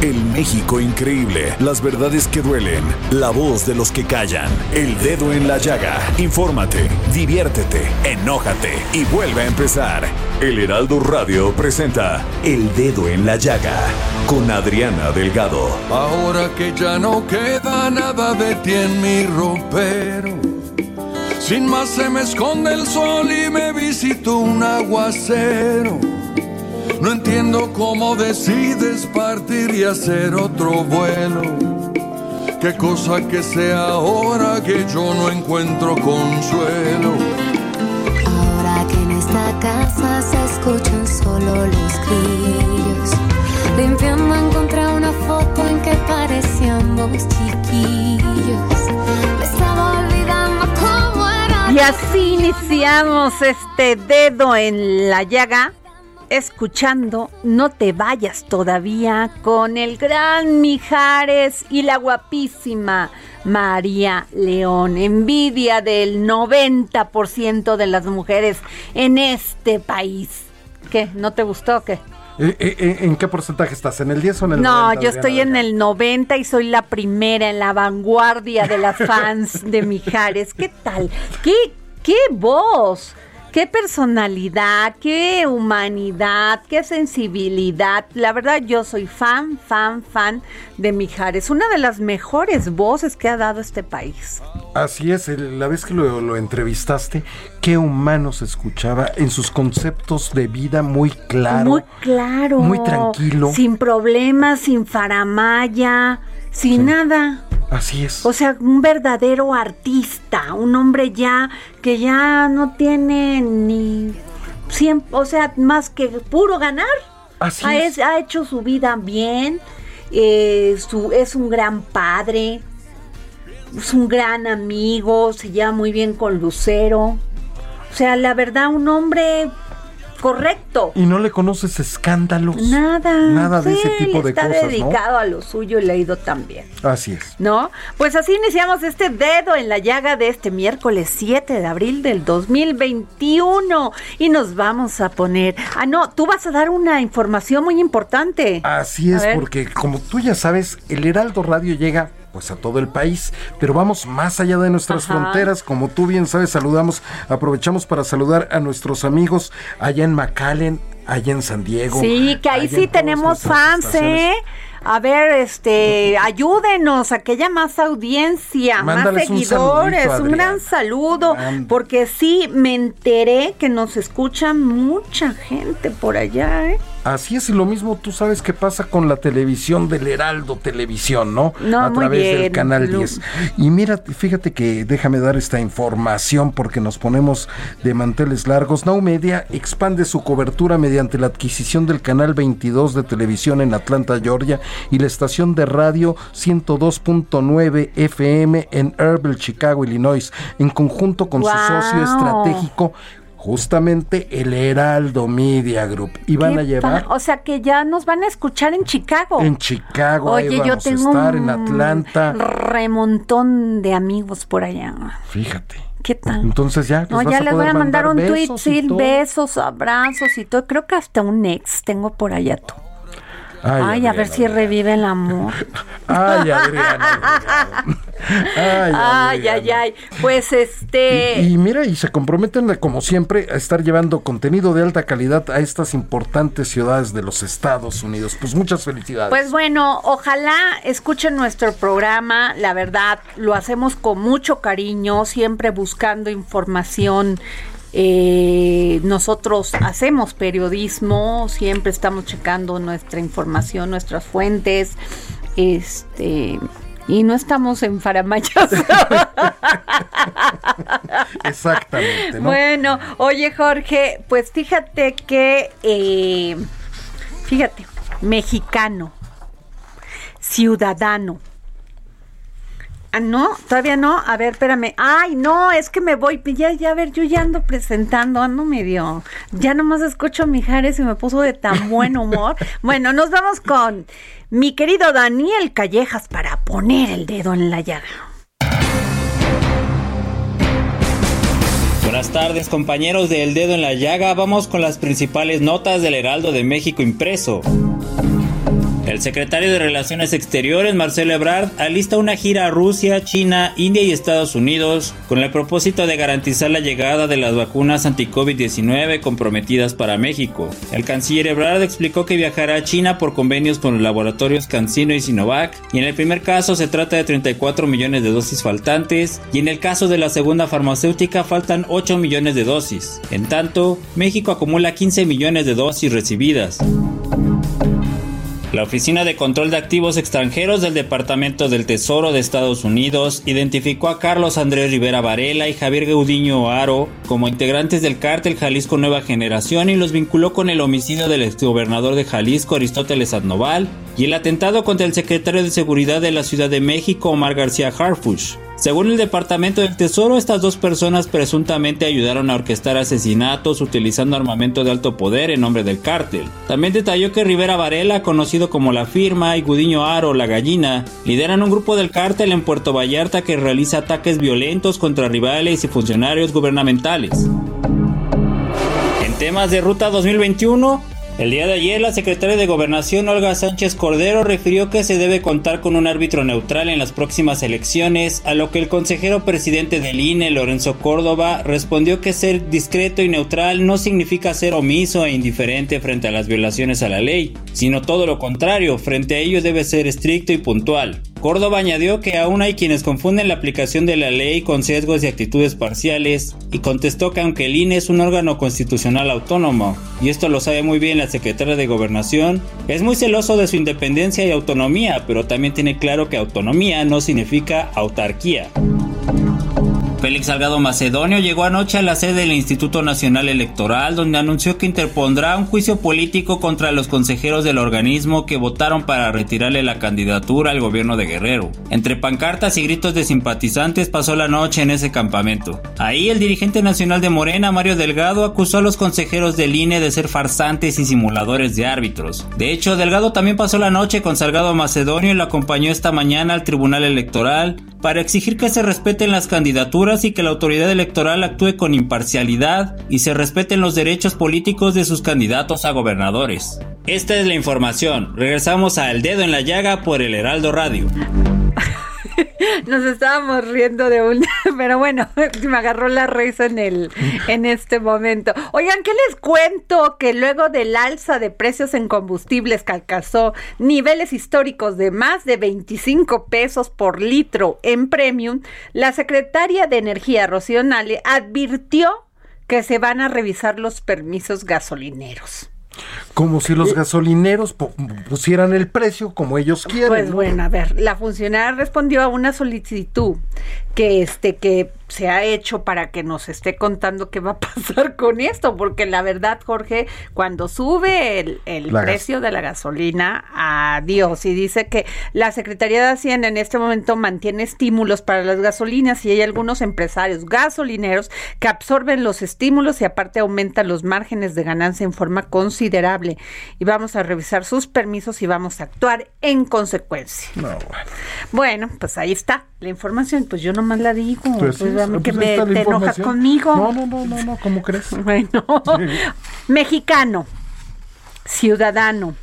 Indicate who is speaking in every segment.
Speaker 1: El México increíble, las verdades que duelen, la voz de los que callan, el dedo en la llaga. Infórmate, diviértete, enójate y vuelve a empezar. El Heraldo Radio presenta El Dedo en la Llaga con Adriana Delgado.
Speaker 2: Ahora que ya no queda nada de ti en mi ropero, sin más se me esconde el sol y me visito un aguacero. No entiendo cómo decides partir y hacer otro vuelo. Qué cosa que sea ahora que yo no encuentro consuelo.
Speaker 3: Ahora que en esta casa se escuchan solo los grillos. Limpiando encontré una foto en que parecíamos chiquillos. Me estaba olvidando cómo era.
Speaker 4: Y así iniciamos este dedo en la llaga escuchando No te vayas todavía con el gran Mijares y la guapísima María León. Envidia del 90% de las mujeres en este país. ¿Qué? ¿No te gustó o qué?
Speaker 5: Eh, eh, eh, ¿En qué porcentaje estás? ¿En el 10 o en el
Speaker 4: no,
Speaker 5: 90?
Speaker 4: No, yo estoy en el 90 y soy la primera en la vanguardia de las fans de Mijares. ¿Qué tal? ¿Qué, qué voz? Qué personalidad, qué humanidad, qué sensibilidad. La verdad, yo soy fan, fan, fan de Mijares. Una de las mejores voces que ha dado este país.
Speaker 5: Así es, la vez que lo, lo entrevistaste, qué humano se escuchaba en sus conceptos de vida muy claro.
Speaker 4: Muy claro.
Speaker 5: Muy tranquilo.
Speaker 4: Sin problemas, sin faramaya, sin sí. nada.
Speaker 5: Así es.
Speaker 4: O sea, un verdadero artista, un hombre ya que ya no tiene ni siempre, o sea, más que puro ganar.
Speaker 5: Así
Speaker 4: ha,
Speaker 5: es.
Speaker 4: ha hecho su vida bien, eh, su, es un gran padre, es un gran amigo, se lleva muy bien con Lucero. O sea, la verdad, un hombre correcto.
Speaker 5: ¿Y no le conoces escándalos?
Speaker 4: Nada.
Speaker 5: Nada de
Speaker 4: sí,
Speaker 5: ese tipo de
Speaker 4: está
Speaker 5: cosas,
Speaker 4: dedicado a lo suyo y le ha ido también.
Speaker 5: Así es.
Speaker 4: ¿No? Pues así iniciamos este dedo en la llaga de este miércoles 7 de abril del 2021 y nos vamos a poner... Ah, no, tú vas a dar una información muy importante.
Speaker 5: Así es, porque como tú ya sabes, el Heraldo Radio llega pues a todo el país, pero vamos más allá de nuestras
Speaker 4: Ajá.
Speaker 5: fronteras, como tú bien sabes, saludamos, aprovechamos para saludar a nuestros amigos allá en McAllen, allá en San Diego.
Speaker 4: Sí, que ahí sí tenemos fans. ¿eh? A ver, este, ayúdenos a que haya más audiencia,
Speaker 5: Mándales
Speaker 4: más seguidores,
Speaker 5: saludito,
Speaker 4: un, gran saludo, porque sí, me enteré que nos escucha mucha gente por allá, ¿eh?
Speaker 5: Así es, y lo mismo tú sabes que pasa con la televisión del Heraldo Televisión, ¿no?
Speaker 4: No,
Speaker 5: a través del canal
Speaker 4: Lu.
Speaker 5: 10. Y mira, fíjate que déjame dar esta información porque nos ponemos de manteles largos. Now Media expande su cobertura mediante la adquisición del canal 22 de televisión en Atlanta, Georgia, y la estación de radio 102.9 FM en Herbel, Chicago, Illinois, en conjunto con su socio estratégico. Justamente el Heraldo Media Group. Y van a llevar
Speaker 4: O sea que ya nos van a escuchar en Chicago.
Speaker 5: en Chicago, ahí
Speaker 4: Oye, yo
Speaker 5: vamos a
Speaker 4: tengo
Speaker 5: estar
Speaker 4: un
Speaker 5: en Atlanta.
Speaker 4: remontón de amigos por allá.
Speaker 5: Fíjate.
Speaker 4: ¿Qué tal?
Speaker 5: Entonces ya
Speaker 4: No, ya
Speaker 5: a
Speaker 4: les voy a mandar un tweet, sí, besos, abrazos y todo. Creo que hasta un ex tengo por allá tú. Ay, a
Speaker 5: Adriana,
Speaker 4: ver si
Speaker 5: Adriana.
Speaker 4: revive el amor.
Speaker 5: Ay, Adriana. Ay,
Speaker 4: Ay, ay, ay. Pues este.
Speaker 5: Y, y mira, y se comprometen, como siempre, a estar llevando contenido de alta calidad a estas importantes ciudades de los Estados Unidos. Pues muchas felicidades.
Speaker 4: Pues bueno, ojalá escuchen nuestro programa. La verdad, lo hacemos con mucho cariño, siempre buscando información. Eh, nosotros hacemos periodismo, siempre estamos checando nuestra información, nuestras fuentes, este, y no estamos en faramayas.
Speaker 5: Exactamente, ¿no?
Speaker 4: Bueno, oye Jorge, pues fíjate que eh, Fíjate, mexicano, ciudadano. Ah, no, todavía no. A ver, espérame. Ay, no, es que me voy. Ya, ya, a ver, yo ya ando presentando, ando medio. Ya nomás escucho a Mijares y me puso de tan buen humor. bueno, nos vamos con mi querido Daniel Callejas para poner el dedo en la llaga.
Speaker 6: Buenas tardes compañeros de El Dedo en la Llaga, vamos con las principales notas del Heraldo de México impreso. El secretario de Relaciones Exteriores, Marcelo Ebrard, alista una gira a Rusia, China, India y Estados Unidos con el propósito de garantizar la llegada de las vacunas anti-COVID-19 comprometidas para México. El canciller Ebrard explicó que viajará a China por convenios con los laboratorios CanSino y Sinovac, y en el primer caso se trata de 34 millones de dosis faltantes, y en el caso de la segunda farmacéutica faltan 8 millones de dosis. En tanto, México acumula 15 millones de dosis recibidas. La Oficina de Control de Activos Extranjeros del Departamento del Tesoro de Estados Unidos identificó a Carlos Andrés Rivera Varela y Javier Gaudiño Aro como integrantes del cártel Jalisco Nueva Generación y los vinculó con el homicidio del exgobernador de Jalisco Aristóteles Adnoval y el atentado contra el secretario de Seguridad de la Ciudad de México Omar García Harfush. Según el Departamento del Tesoro, estas dos personas presuntamente ayudaron a orquestar asesinatos utilizando armamento de alto poder en nombre del cártel. También detalló que Rivera Varela, conocido como La Firma, y Gudiño Aro, La Gallina, lideran un grupo del cártel en Puerto Vallarta que realiza ataques violentos contra rivales y funcionarios gubernamentales. En temas de Ruta 2021, el día de ayer, la secretaria de Gobernación, Olga Sánchez Cordero, refirió que se debe contar con un árbitro neutral en las próximas elecciones, a lo que el consejero presidente del INE, Lorenzo Córdoba, respondió que ser discreto y neutral no significa ser omiso e indiferente frente a las violaciones a la ley, sino todo lo contrario, frente a ello debe ser estricto y puntual. Córdoba añadió que aún hay quienes confunden la aplicación de la ley con sesgos y actitudes parciales y contestó que aunque el INE es un órgano constitucional autónomo, y esto lo sabe muy bien la secretaria de Gobernación, es muy celoso de su independencia y autonomía, pero también tiene claro que autonomía no significa autarquía. Félix Salgado Macedonio llegó anoche a la sede del Instituto Nacional Electoral donde anunció que interpondrá un juicio político contra los consejeros del organismo que votaron para retirarle la candidatura al gobierno de Guerrero. Entre pancartas y gritos de simpatizantes pasó la noche en ese campamento. Ahí el dirigente nacional de Morena, Mario Delgado, acusó a los consejeros del INE de ser farsantes y simuladores de árbitros. De hecho, Delgado también pasó la noche con Salgado Macedonio y lo acompañó esta mañana al Tribunal Electoral para exigir que se respeten las candidaturas y que la autoridad electoral actúe con imparcialidad y se respeten los derechos políticos de sus candidatos a gobernadores. Esta es la información. Regresamos a El Dedo en la Llaga por el Heraldo Radio.
Speaker 4: Nos estábamos riendo de un, pero bueno, me agarró la risa en el en este momento. Oigan, ¿qué les cuento? Que luego del alza de precios en combustibles que alcanzó niveles históricos de más de 25 pesos por litro en premium, la secretaria de Energía Rocío Nale advirtió que se van a revisar los permisos gasolineros.
Speaker 5: Como si los gasolineros pusieran el precio como ellos quieren.
Speaker 4: Pues bueno, a ver, la funcionaria respondió a una solicitud que este que se ha hecho para que nos esté contando qué va a pasar con esto, porque la verdad, Jorge, cuando sube el, precio de la gasolina, adiós, y dice que la Secretaría de Hacienda en este momento mantiene estímulos para las gasolinas y hay algunos empresarios gasolineros que absorben los estímulos y aparte aumentan los márgenes de ganancia en forma considerable. Y vamos a revisar sus permisos y vamos a actuar en consecuencia. bueno. bueno, pues ahí está la información, pues yo nomás la digo. Pues, pues, pues que me, te enojas conmigo.
Speaker 5: No, no, no, no, no, ¿cómo crees?
Speaker 4: Bueno, mexicano, ciudadano,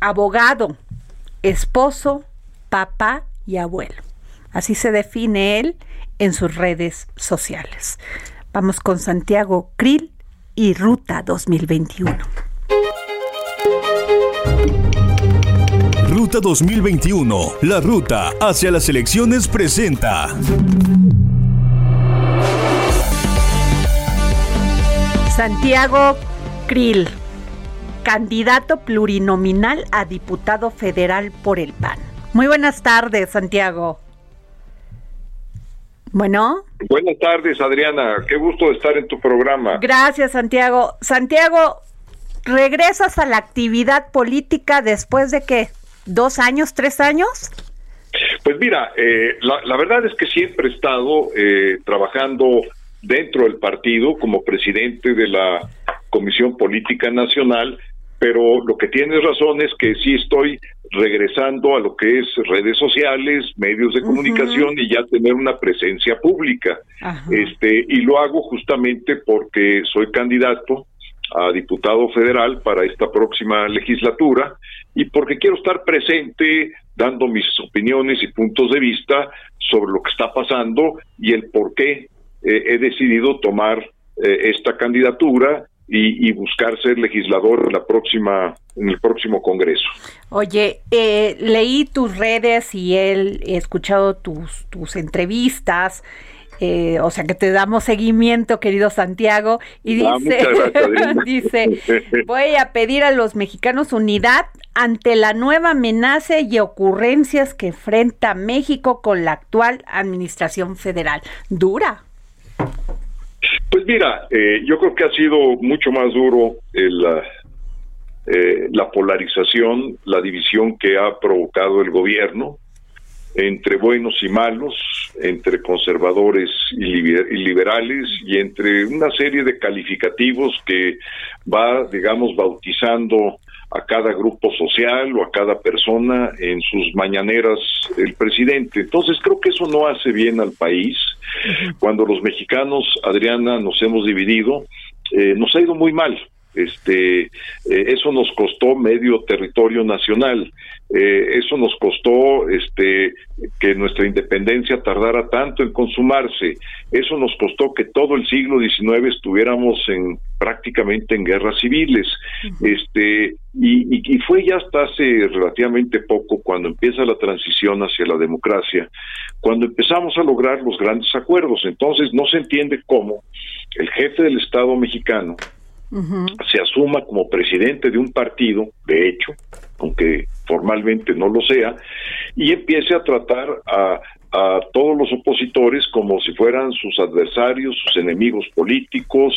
Speaker 4: abogado, esposo, papá y abuelo. Así se define él en sus redes sociales. Vamos con Santiago Krill y Ruta 2021.
Speaker 1: Ruta 2021, la ruta hacia las elecciones presenta.
Speaker 4: Santiago Krill, candidato plurinominal a diputado federal por el PAN. Muy buenas tardes, Santiago. Bueno.
Speaker 7: Buenas tardes, Adriana. Qué gusto estar en tu programa.
Speaker 4: Gracias, Santiago. Santiago, regresas a la actividad política después de que dos años, tres años.
Speaker 7: Pues mira, eh, la, verdad es que siempre he estado eh, trabajando dentro del partido como presidente de la Comisión Política Nacional, pero lo que tienes razón es que sí estoy regresando a lo que es redes sociales, medios de comunicación y ya tener una presencia pública. Este y lo hago justamente porque soy candidato a diputado federal para esta próxima legislatura y porque quiero estar presente dando mis opiniones y puntos de vista sobre lo que está pasando y el por qué eh, he decidido tomar eh, esta candidatura y, buscar ser legislador en la próxima en el próximo Congreso.
Speaker 4: Oye, eh, leí tus redes y he escuchado tus tus entrevistas. Eh, o sea que te damos seguimiento, querido Santiago, y ah, dice, dice, voy a pedir a los mexicanos unidad ante la nueva amenaza y ocurrencias que enfrenta México con la actual administración federal. Dura.
Speaker 7: Pues mira, eh, yo creo que ha sido mucho más duro el, eh, la polarización, la división que ha provocado el gobierno entre buenos y malos, entre conservadores y liberales y entre una serie de calificativos que va, digamos, bautizando a cada grupo social o a cada persona en sus mañaneras el presidente. Entonces creo que eso no hace bien al país. Cuando los mexicanos, Adriana, nos hemos dividido, eh, nos ha ido muy mal este eh, eso nos costó medio territorio nacional. Eh, eso nos costó este que nuestra independencia tardara tanto en consumarse. Eso nos costó que todo el siglo XIX estuviéramos en prácticamente en guerras civiles. Este y, y fue ya hasta hace relativamente poco cuando empieza la transición hacia la democracia cuando empezamos a lograr los grandes acuerdos. Entonces no se entiende cómo el jefe del Estado mexicano se asuma como presidente de un partido, de hecho, aunque formalmente no lo sea, y empiece a tratar a, a todos los opositores como si fueran sus adversarios, sus enemigos políticos,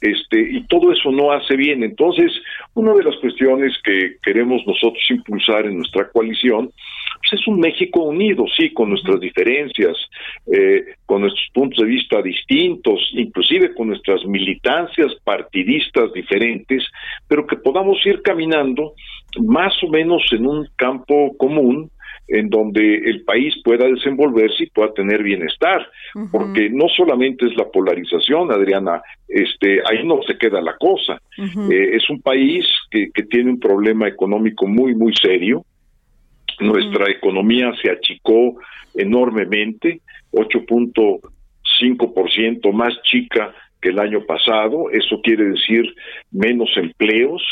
Speaker 7: este, y todo eso no hace bien. Entonces, una de las cuestiones que queremos nosotros impulsar en nuestra coalición pues es un México unido, sí, con nuestras diferencias, eh, con nuestros puntos de vista distintos, inclusive con nuestras militancias partidistas diferentes, pero que podamos ir caminando más o menos en un campo común, en donde el país pueda desenvolverse y pueda tener bienestar, porque no solamente es la polarización, Adriana, este, ahí no se queda la cosa. Eh, es un país que, que, tiene un problema económico muy, muy serio, nuestra economía se achicó enormemente, 8.5% más chica que el año pasado, eso quiere decir menos empleos,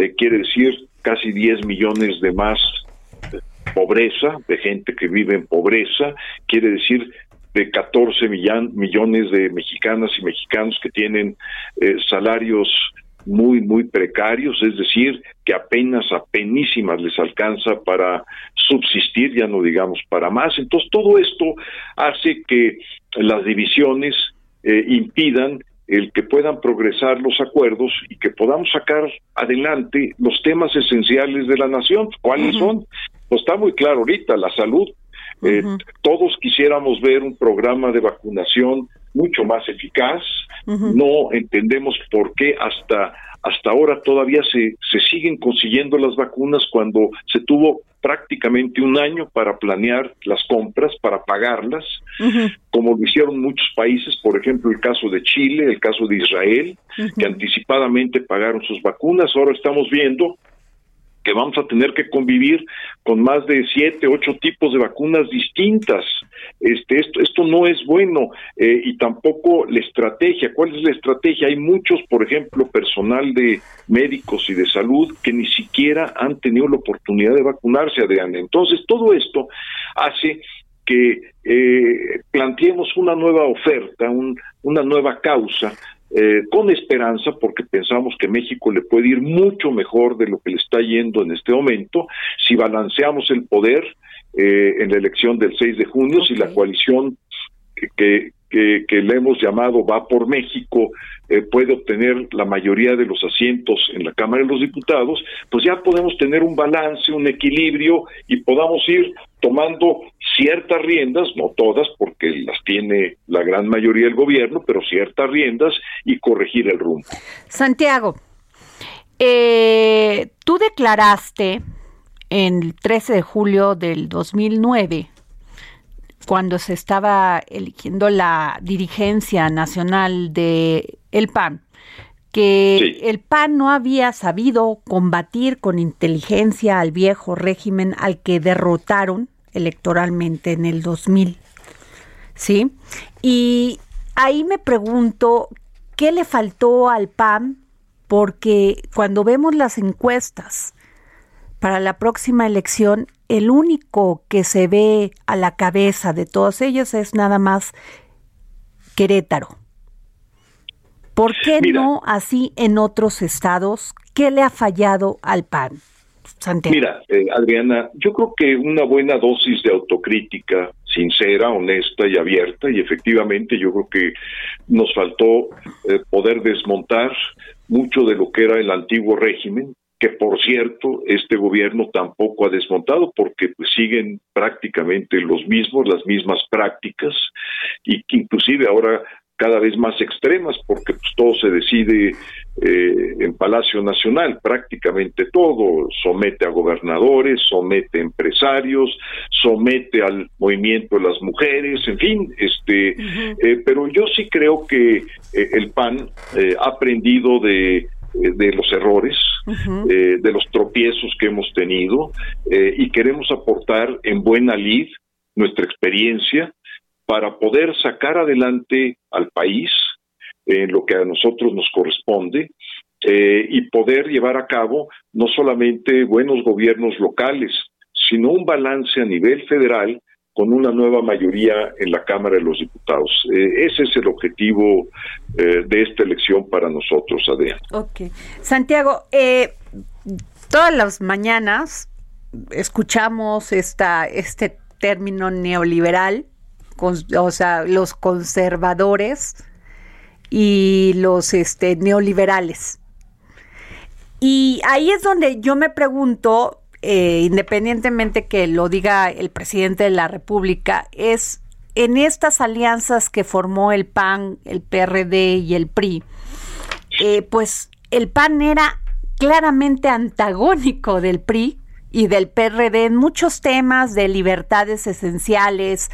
Speaker 7: eh, quiere decir casi 10 millones de más pobreza, de gente que vive en pobreza, quiere decir de 14 millones de mexicanas y mexicanos que tienen eh, salarios muy, muy precarios, es decir, que apenas, apenísimas les alcanza para subsistir, ya no digamos para más. Entonces, todo esto hace que las divisiones eh, impidan el que puedan progresar los acuerdos y que podamos sacar adelante los temas esenciales de la nación. ¿Cuáles son? Pues está muy claro ahorita, la salud. Eh, todos quisiéramos ver un programa de vacunación mucho más eficaz. No entendemos por qué hasta hasta ahora todavía se, se siguen consiguiendo las vacunas cuando se tuvo prácticamente un año para planear las compras, para pagarlas, como lo hicieron muchos países, por ejemplo el caso de Chile, el caso de Israel, que anticipadamente pagaron sus vacunas. Ahora estamos viendo que vamos a tener que convivir con más de siete, ocho tipos de vacunas distintas. Este, esto, esto no es bueno eh, y tampoco la estrategia. ¿Cuál es la estrategia? Hay muchos, por ejemplo, personal de médicos y de salud que ni siquiera han tenido la oportunidad de vacunarse, Adriana. Entonces, todo esto hace que eh, planteemos una nueva oferta, una nueva causa eh, con esperanza porque pensamos que México le puede ir mucho mejor de lo que le está yendo en este momento si balanceamos el poder eh, en la elección del 6 de junio, si la coalición que, que, le hemos llamado Va por México eh, puede obtener la mayoría de los asientos en la Cámara de los Diputados, pues ya podemos tener un balance, un equilibrio y podamos ir tomando ciertas riendas, no todas, porque las tiene la gran mayoría del gobierno, pero ciertas riendas y corregir el rumbo.
Speaker 4: Santiago, eh, tú declaraste el 13 de julio del 2009 cuando se estaba eligiendo la dirigencia nacional de el PAN, que el PAN no había sabido combatir con inteligencia al viejo régimen al que derrotaron electoralmente en el 2000. ¿Sí? Y ahí me pregunto, ¿qué le faltó al PAN? Porque cuando vemos las encuestas para la próxima elección, el único que se ve a la cabeza de todos ellos es nada más Querétaro. ¿Por qué no así en otros estados? ¿Qué le ha fallado al PAN?
Speaker 7: Mira, eh, Adriana, yo creo que una buena dosis de autocrítica sincera, honesta y abierta, y efectivamente yo creo que nos faltó eh, poder desmontar mucho de lo que era el antiguo régimen, que por cierto este gobierno tampoco ha desmontado porque pues siguen prácticamente los mismos, las mismas prácticas y que inclusive ahora cada vez más extremas porque pues, todo se decide eh, en Palacio Nacional, prácticamente todo, somete a gobernadores, somete a empresarios, somete al movimiento de las mujeres, en fin, este, eh, pero yo sí creo que eh, el PAN ha aprendido de eh, de los errores, eh, de los tropiezos que hemos tenido eh, y queremos aportar en buena lid nuestra experiencia para poder sacar adelante al país en lo que a nosotros nos corresponde y poder llevar a cabo no solamente buenos gobiernos locales, sino un balance a nivel federal con una nueva mayoría en la Cámara de los Diputados. Eh, ese es el objetivo eh, de esta elección para nosotros, Adrián.
Speaker 4: Ok. Santiago, eh, todas las mañanas escuchamos esta, este término neoliberal, o sea, los conservadores y los este, neoliberales. Y ahí es donde yo me pregunto, eh, independientemente que lo diga el presidente de la República, es en estas alianzas que formó el PAN, el PRD y el PRI, eh, pues el PAN era claramente antagónico del PRI y del PRD en muchos temas de libertades esenciales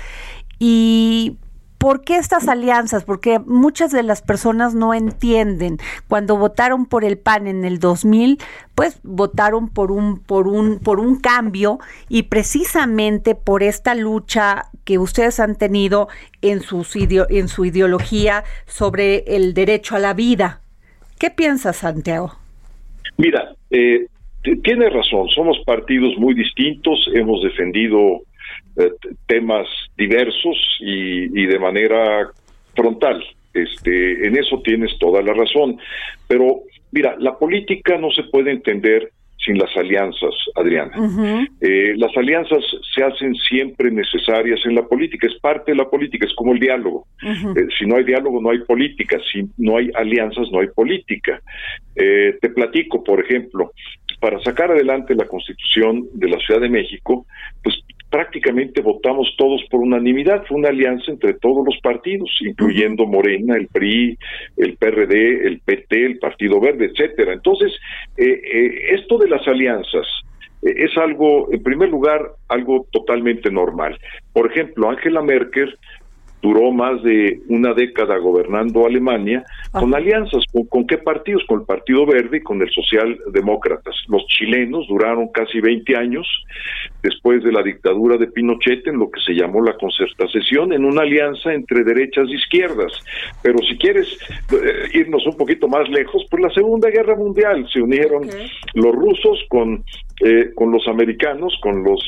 Speaker 4: y ¿Por qué estas alianzas? Porque muchas de las personas no entienden. Cuando votaron por el PAN en el 2000, pues votaron por un por un por un cambio y precisamente por esta lucha que ustedes han tenido en en su ideología sobre el derecho a la vida. ¿Qué piensas, Santiago?
Speaker 7: Mira, eh, tiene razón. Somos partidos muy distintos. Hemos defendido eh, temas diversos y, de manera frontal. Este, en eso tienes toda la razón. Pero mira, la política no se puede entender sin las alianzas, Adriana. Eh, las alianzas se hacen siempre necesarias en la política, es parte de la política, es como el diálogo. Eh, si no hay diálogo, no hay política, si no hay alianzas, no hay política. te platico, por ejemplo, para sacar adelante la constitución de la Ciudad de México, pues prácticamente votamos todos por unanimidad, fue una alianza entre todos los partidos, incluyendo Morena, el PRI, el PRD, el PT, el Partido Verde, etcétera. Entonces, eh, eh, esto de las alianzas eh, es algo, en primer lugar, algo totalmente normal. Por ejemplo, Angela Merkel duró más de una década gobernando Alemania con alianzas. ¿Con, qué partidos? Con el Partido Verde y con el Socialdemócratas. Los chilenos duraron casi 20 años después de la dictadura de Pinochet en lo que se llamó la concertación, en una alianza entre derechas e izquierdas. Pero si quieres eh, irnos un poquito más lejos, pues la Segunda Guerra Mundial se unieron los rusos con eh, con los americanos, con los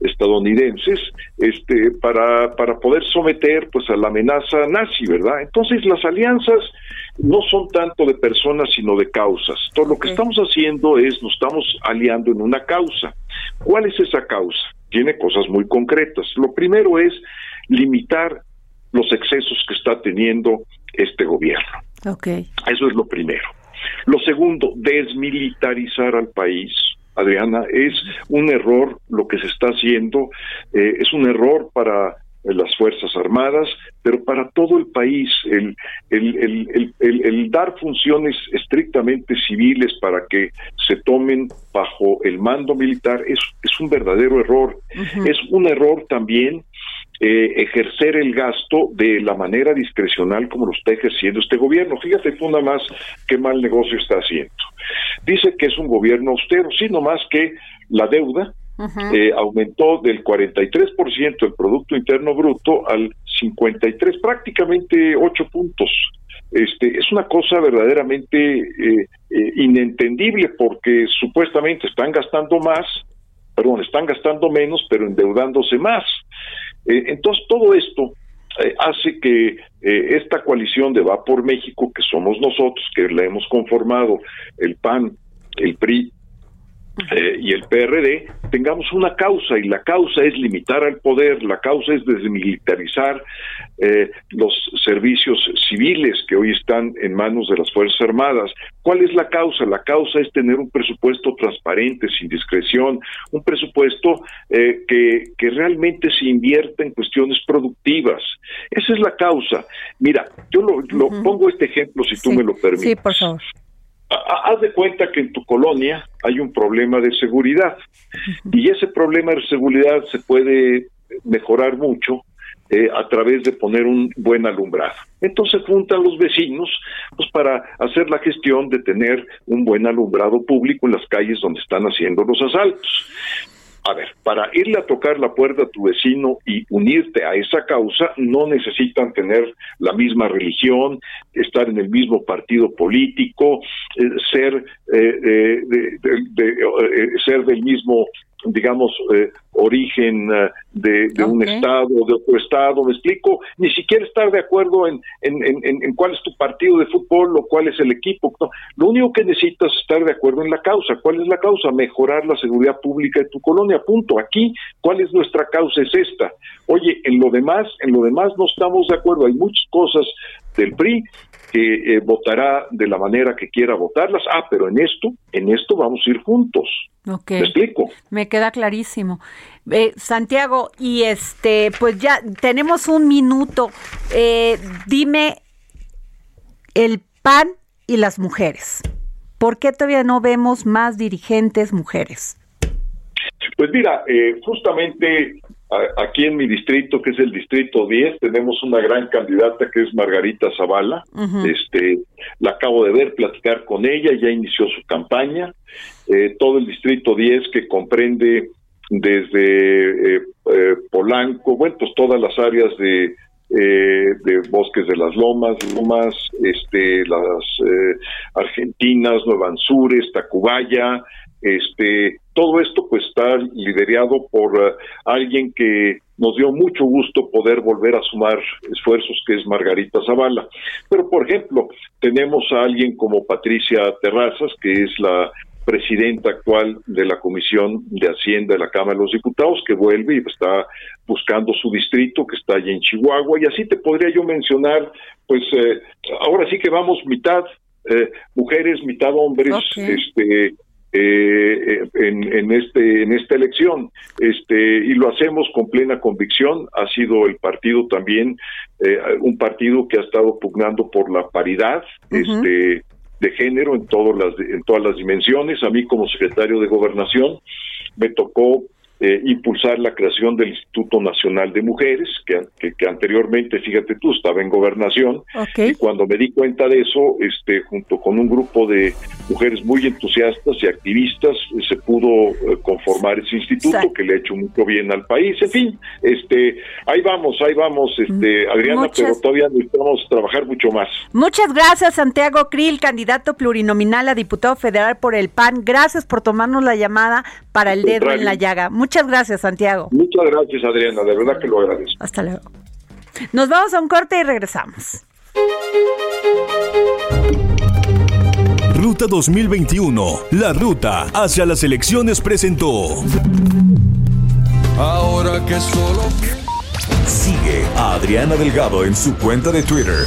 Speaker 7: estadounidenses, este, para, para poder someter pues a la amenaza nazi, ¿verdad? Entonces las alianzas no son tanto de personas sino de causas. Todo lo que estamos haciendo es nos estamos aliando en una causa. ¿Cuál es esa causa? Tiene cosas muy concretas. Lo primero es limitar los excesos que está teniendo este gobierno.
Speaker 4: Okay.
Speaker 7: Eso es lo primero. Lo segundo, desmilitarizar al país. Adriana, es un error lo que se está haciendo, eh, es un error para las Fuerzas Armadas, pero para todo el país, el, el, el, el, dar funciones estrictamente civiles para que se tomen bajo el mando militar es, es un verdadero error. Es un error también eh, ejercer el gasto de la manera discrecional como lo está ejerciendo este gobierno. Fíjate tú nada más qué mal negocio está haciendo. Dice que es un gobierno austero, sí, más que la deuda eh, aumentó del 43% del Producto Interno Bruto al 53, prácticamente 8 puntos. Este, es una cosa verdaderamente eh, inentendible porque supuestamente están gastando más, perdón, están gastando menos, pero endeudándose más. Eh, entonces, todo esto eh, hace que eh, esta coalición de Va por México, que somos nosotros, que la hemos conformado, el PAN, el PRI eh, y el PRD tengamos una causa y la causa es limitar al poder, la causa es desmilitarizar eh, los servicios civiles que hoy están en manos de las Fuerzas Armadas. ¿Cuál es la causa? La causa es tener un presupuesto transparente, sin discreción, un presupuesto eh, que, que realmente se invierta en cuestiones productivas. Esa es la causa. Mira, yo lo, pongo este ejemplo si tú me lo permites.
Speaker 4: Sí, por favor
Speaker 7: haz de cuenta que en tu colonia hay un problema de seguridad y ese problema de seguridad se puede mejorar mucho eh, a través de poner un buen alumbrado. Entonces juntan los vecinos pues para hacer la gestión de tener un buen alumbrado público en las calles donde están haciendo los asaltos. A ver, para irle a tocar la puerta a tu vecino y unirte a esa causa, no necesitan tener la misma religión, estar en el mismo partido político, eh, ser, eh, de, ser del mismo digamos, eh, origen eh, de, un estado, de otro estado, me explico, ni siquiera estar de acuerdo en, en, en, en, cuál es tu partido de fútbol o cuál es el equipo. Lo único que necesitas es estar de acuerdo en la causa. ¿Cuál es la causa? Mejorar la seguridad pública de tu colonia, punto. Aquí, ¿cuál es nuestra causa? Es esta. Oye, en lo demás, en lo demás no estamos de acuerdo. Hay muchas cosas del PRI que eh, votará de la manera que quiera votarlas. Ah, pero en esto, en esto vamos a ir juntos.
Speaker 4: Okay.
Speaker 7: ¿Me explico?
Speaker 4: Me queda clarísimo. Eh, Santiago, y este, pues ya tenemos un minuto. Eh, dime el PAN y las mujeres. ¿Por qué todavía no vemos más dirigentes mujeres?
Speaker 7: Pues mira, justamente aquí en mi distrito, que es el distrito 10, tenemos una gran candidata que es Margarita Zavala. Este, la acabo de ver, platicar con ella, ya inició su campaña. Eh, todo el distrito 10 que comprende desde eh, eh, Polanco, bueno, pues todas las áreas de de Bosques de las Lomas, Lomas, este, las Argentinas, Nueva Anzures, Tacubaya, este, todo esto pues está liderado por eh, alguien que nos dio mucho gusto poder volver a sumar esfuerzos, que es Margarita Zavala. Pero, por ejemplo, tenemos a alguien como Patricia Terrazas, que es la presidenta actual de la Comisión de Hacienda de la Cámara de los Diputados, que vuelve y está buscando su distrito, que está allí en Chihuahua, y así te podría yo mencionar, pues eh, ahora sí que vamos mitad eh, mujeres, mitad hombres, este eh, en, en, este en esta elección. Este y lo hacemos con plena convicción. Ha sido el partido también eh, un partido que ha estado pugnando por la paridad este de género en todas las en todas las dimensiones. A mí como secretario de gobernación me tocó eh, impulsar la creación del Instituto Nacional de Mujeres, que, que, anteriormente, fíjate tú, estaba en gobernación, y cuando me di cuenta de eso, este, junto con un grupo de mujeres muy entusiastas y activistas, se pudo eh, conformar ese instituto que le ha hecho mucho bien al país. En fin, este, ahí vamos, ahí vamos, este, mm, Adriana, pero todavía necesitamos trabajar mucho más.
Speaker 4: Muchas gracias, Santiago Krill, candidato plurinominal a diputado federal por el PAN. Gracias por tomarnos la llamada para el dedo en la llaga. Muchas gracias, Santiago.
Speaker 7: Muchas gracias, Adriana. De verdad que lo agradezco.
Speaker 4: Hasta luego. Nos vamos a un corte y regresamos.
Speaker 1: Ruta 2021, la ruta hacia las elecciones presentó.
Speaker 2: Ahora que solo
Speaker 1: Sigue a Adriana Delgado en su cuenta de Twitter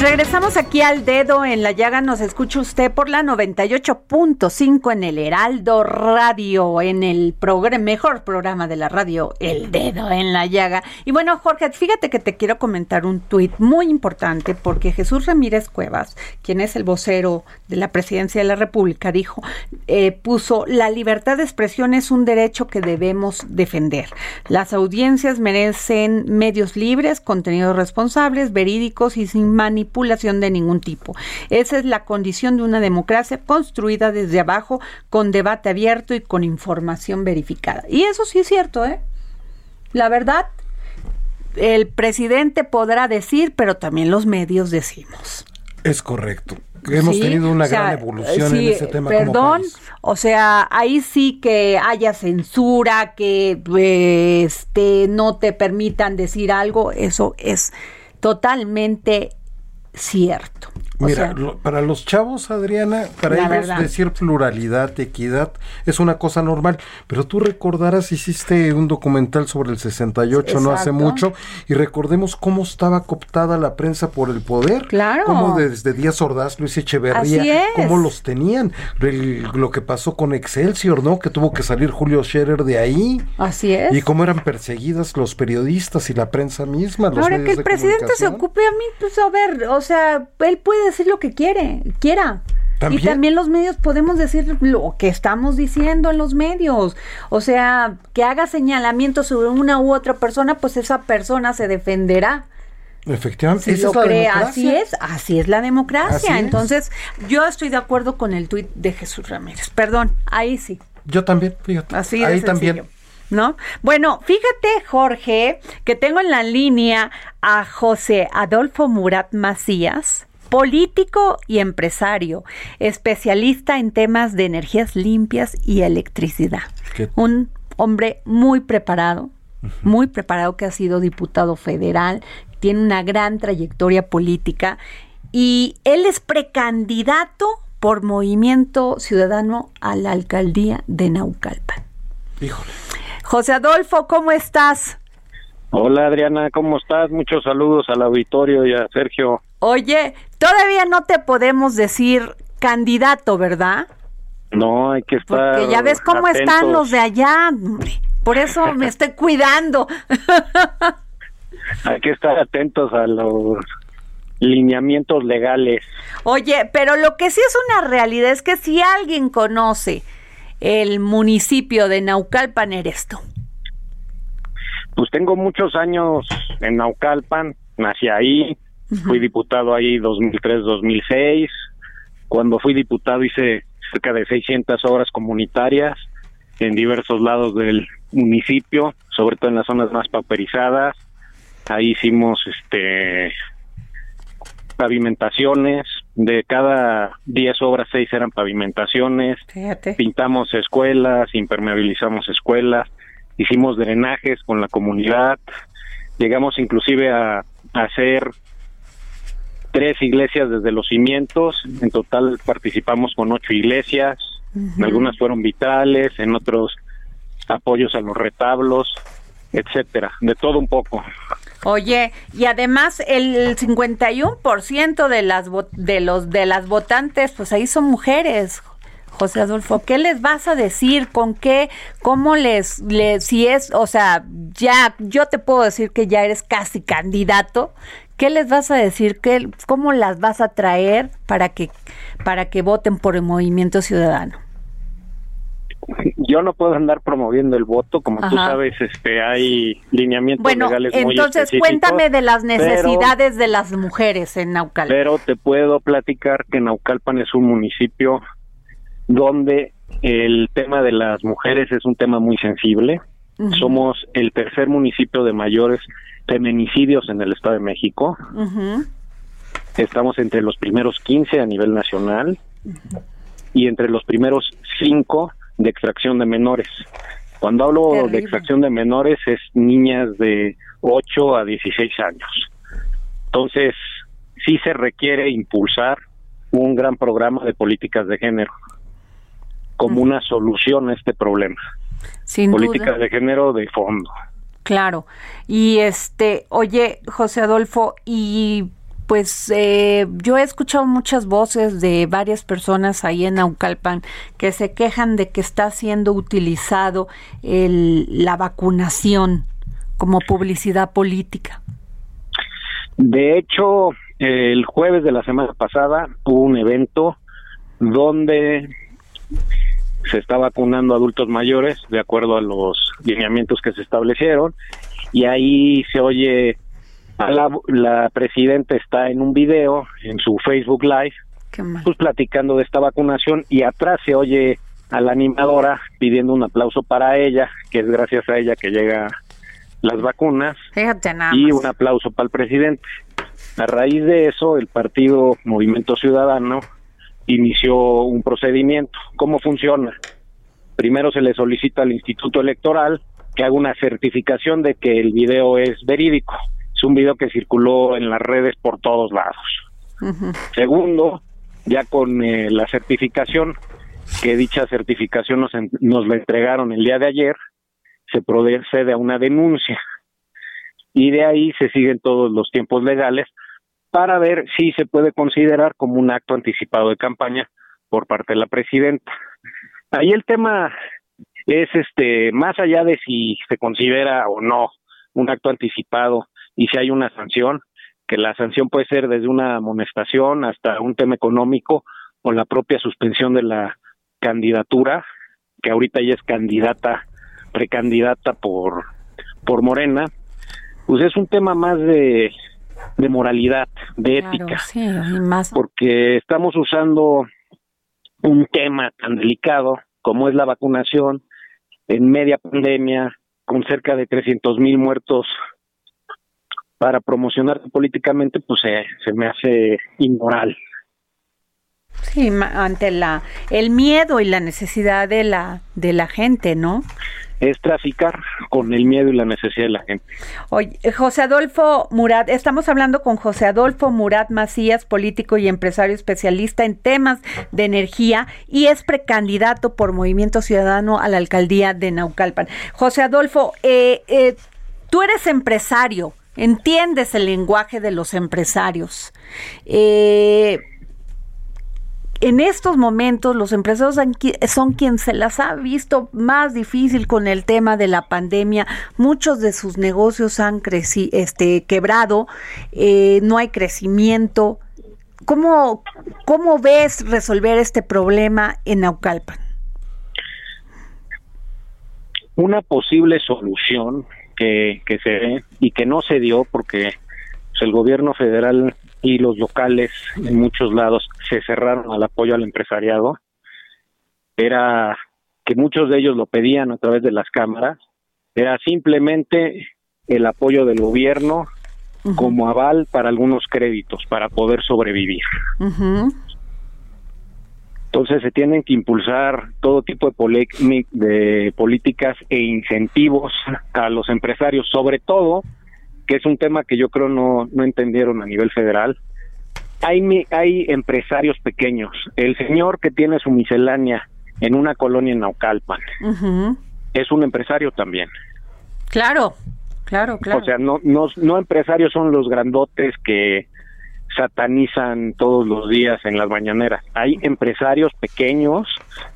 Speaker 4: Regresamos aquí al dedo en la llaga. Nos escucha usted por la 98.5 en el Heraldo Radio, en el mejor programa de la radio, El Dedo en la Llaga. Y bueno, Jorge, fíjate que te quiero comentar un tuit muy importante porque Jesús Ramírez Cuevas, quien es el vocero de la presidencia de la República, dijo, eh, puso, la libertad de expresión es un derecho que debemos defender. Las audiencias merecen medios libres, contenidos responsables, verídicos y sin manipulación manipulación de ningún tipo. Esa es la condición de una democracia construida desde abajo, con debate abierto y con información verificada. Y eso sí es cierto, ¿eh? La verdad, el presidente podrá decir, pero también los medios decimos.
Speaker 5: Es correcto. Hemos tenido una gran evolución en ese tema.
Speaker 4: Perdón, o sea, ahí sí que haya censura, que este no te permitan decir algo, eso es totalmente cierto.
Speaker 5: Mira, para los chavos, Adriana, para ellos decir pluralidad, equidad, es una cosa normal. Pero tú recordarás, hiciste un documental sobre el 68 no hace mucho, y recordemos cómo estaba cooptada la prensa por el poder.
Speaker 4: Claro.
Speaker 5: Cómo desde Díaz Ordaz, Luis Echeverría, cómo los tenían. lo que pasó con Excelsior, ¿no? Que tuvo que salir Julio Scherer de ahí.
Speaker 4: Así es.
Speaker 5: Y cómo eran perseguidas los periodistas y la prensa misma.
Speaker 4: Ahora que el presidente se ocupe a mí, pues a ver, o sea, él puede decir lo que quiere, quiera. Y también los medios podemos decir lo que estamos diciendo en los medios. O sea, que haga señalamientos sobre una u otra persona, pues esa persona se defenderá.
Speaker 5: Efectivamente,
Speaker 4: si lo cree, así es, así es la democracia. Entonces, yo estoy de acuerdo con el tuit de Jesús Ramírez. Perdón, ahí sí.
Speaker 5: Yo también, fíjate.
Speaker 4: Así ahí también. ¿No? Bueno, fíjate, Jorge, que tengo en la línea a José Adolfo Murat Macías político y empresario, especialista en temas de energías limpias y electricidad. Un hombre muy preparado, muy preparado que ha sido diputado federal, tiene una gran trayectoria política y él es precandidato por Movimiento Ciudadano a la alcaldía de Naucalpan.
Speaker 5: Híjole.
Speaker 4: José Adolfo, ¿cómo estás?
Speaker 8: Hola Adriana, ¿cómo estás? Muchos saludos al auditorio y a Sergio.
Speaker 4: Oye, todavía no te podemos decir candidato, ¿verdad?
Speaker 8: No, hay que estar.
Speaker 4: Porque ya ves cómo están los de allá. Por eso me estoy cuidando.
Speaker 8: hay que estar atentos a los lineamientos legales.
Speaker 4: Oye, pero lo que sí es una realidad es que si alguien conoce el municipio de Naucalpan, eres tú.
Speaker 8: Pues tengo muchos años en Naucalpan, nací ahí, fui diputado ahí 2003-2006. Cuando fui diputado hice cerca de 600 obras comunitarias en diversos lados del municipio, sobre todo en las zonas más pauperizadas. Ahí hicimos este pavimentaciones, de cada 10 obras, 6 eran pavimentaciones, pintamos escuelas, impermeabilizamos escuelas, hicimos drenajes con la comunidad, llegamos inclusive a, hacer tres iglesias desde los cimientos, en total participamos con ocho iglesias, algunas fueron vitales, en otros apoyos a los retablos, etcétera, de todo un poco.
Speaker 4: Oye, y además el 51% de las de los de las votantes, pues ahí son mujeres. José Adolfo, ¿qué les vas a decir? ¿Con qué? ¿Cómo les, les si es, o sea, ya yo te puedo decir que ya eres casi candidato, ¿qué les vas a decir? ¿Qué, ¿Cómo las vas a traer para que para que voten por el Movimiento Ciudadano?
Speaker 8: yo no puedo andar promoviendo el voto, como tú sabes, este hay lineamientos
Speaker 4: bueno,
Speaker 8: legales
Speaker 4: muy entonces cuéntame de las necesidades de las mujeres en Naucalpan.
Speaker 8: Pero te puedo platicar que Naucalpan es un municipio donde el tema de las mujeres es un tema muy sensible. Somos el tercer municipio de mayores feminicidios en el Estado de México. Estamos entre los primeros 15 a nivel nacional y entre los primeros 5 de extracción de menores. Cuando hablo de extracción de menores es niñas de 8 a 16 años. Entonces, sí se requiere impulsar un gran programa de políticas de género como una solución a este problema.
Speaker 4: Sin
Speaker 8: políticas de género de fondo.
Speaker 4: Claro. Y este, oye, José Adolfo, y pues eh, yo he escuchado muchas voces de varias personas ahí en Naucalpan que se quejan de que está siendo utilizado el, la vacunación como publicidad política.
Speaker 8: De hecho, el jueves de la semana pasada hubo un evento donde se está vacunando a adultos mayores de acuerdo a los lineamientos que se establecieron y ahí se oye la, presidenta está en un video en su Facebook Live, pues platicando de esta vacunación y atrás se oye a la animadora pidiendo un aplauso para ella, que es gracias a ella que llega las vacunas y un aplauso para el presidente. A raíz de eso, el partido Movimiento Ciudadano inició un procedimiento. ¿Cómo funciona? Primero se le solicita al Instituto Electoral que haga una certificación de que el video es verídico es un video que circuló en las redes por todos lados. Segundo, ya con eh, la certificación, que dicha certificación nos, nos la entregaron el día de ayer, se procede a una denuncia. Y de ahí se siguen todos los tiempos legales para ver si se puede considerar como un acto anticipado de campaña por parte de la presidenta. Ahí el tema es este más allá de si se considera o no un acto anticipado y si hay una sanción, que la sanción puede ser desde una amonestación hasta un tema económico o la propia suspensión de la candidatura, que ahorita ya es candidata, precandidata por, por Morena, pues es un tema más de, de moralidad, de ética,
Speaker 4: sí, más.
Speaker 8: porque estamos usando un tema tan delicado como es la vacunación en media pandemia, con cerca de 300 mil muertos para promocionar políticamente, pues se me hace inmoral.
Speaker 4: Sí, ante la el miedo y la necesidad de la de la gente, ¿no?
Speaker 8: Es traficar con el miedo y la necesidad de la gente.
Speaker 4: Oye, José Adolfo Murat, estamos hablando con José Adolfo Murat Macías, político y empresario especialista en temas de energía y es precandidato por Movimiento Ciudadano a la alcaldía de Naucalpan. José Adolfo, eh, eh, tú eres empresario, entiendes el lenguaje de los empresarios. Eh, en estos momentos los empresarios son quienes se las ha visto más difícil con el tema de la pandemia. Muchos de sus negocios han crecido, este, quebrado, eh, no hay crecimiento. ¿Cómo, ¿Cómo ves resolver este problema en Naucalpan?
Speaker 8: Una posible solución que, se ve y que no se dio porque pues, el gobierno federal y los locales en muchos lados se cerraron al apoyo al empresariado. Era que muchos de ellos lo pedían a través de las cámaras, era simplemente el apoyo del gobierno como aval para algunos créditos para poder sobrevivir. Entonces se tienen que impulsar todo tipo de, de políticas e incentivos a los empresarios, sobre todo, que es un tema que yo creo no, no entendieron a nivel federal. Hay, hay empresarios pequeños. El señor que tiene su miscelánea en una colonia en Naucalpan es un empresario también.
Speaker 4: Claro, Claro, claro.
Speaker 8: O sea, no, no, no empresarios son los grandotes que satanizan todos los días en las mañaneras. Hay empresarios pequeños,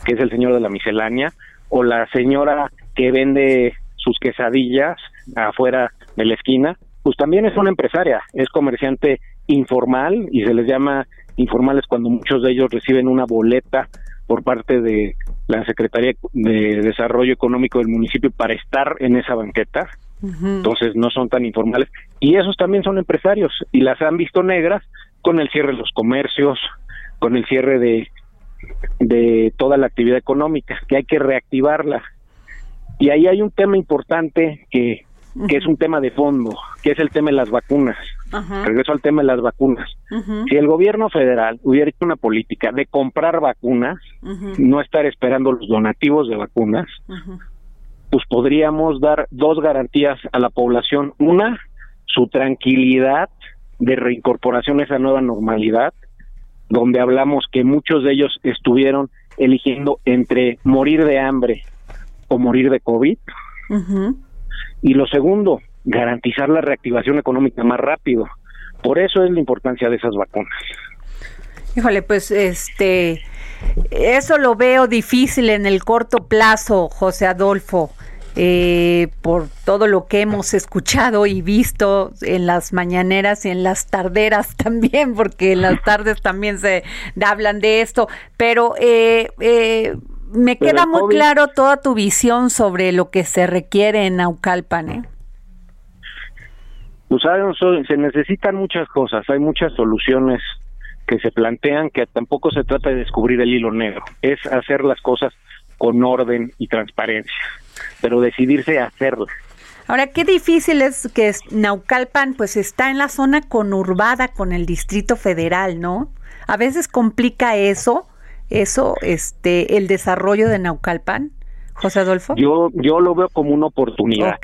Speaker 8: que es el señor de la miscelánea, o la señora que vende sus quesadillas afuera de la esquina, pues también es una empresaria, es comerciante informal y se les llama informales cuando muchos de ellos reciben una boleta por parte de la Secretaría de Desarrollo Económico del municipio para estar en esa banqueta. Entonces no son tan informales. Y esos también son empresarios y las han visto negras con el cierre de los comercios, con el cierre de, de toda la actividad económica, que hay que reactivarla. Y ahí hay un tema importante que, que es un tema de fondo, que es el tema de las vacunas. Regreso al tema de las vacunas. Si el gobierno federal hubiera hecho una política de comprar vacunas, no estar esperando los donativos de vacunas, pues podríamos dar dos garantías a la población. Una, su tranquilidad de reincorporación a esa nueva normalidad, donde hablamos que muchos de ellos estuvieron eligiendo entre morir de hambre o morir de COVID. Y lo segundo, garantizar la reactivación económica más rápido. Por eso es la importancia de esas vacunas.
Speaker 4: Híjole, pues este eso lo veo difícil en el corto plazo, José Adolfo. Eh, por todo lo que hemos escuchado y visto en las mañaneras y en las tarderas también, porque en las tardes también se hablan de esto, pero eh, eh, me queda muy claro toda tu visión sobre lo que se requiere en Naucalpan. ¿eh?
Speaker 8: Pues se necesitan muchas cosas, hay muchas soluciones que se plantean que tampoco se trata de descubrir el hilo negro, es hacer las cosas con orden y transparencia pero decidirse a hacerlo.
Speaker 4: Ahora, qué difícil es que Naucalpan pues está en la zona conurbada con el Distrito Federal, ¿no? A veces complica eso, eso, este, el desarrollo de Naucalpan, José Adolfo.
Speaker 8: Yo, yo lo veo como una oportunidad.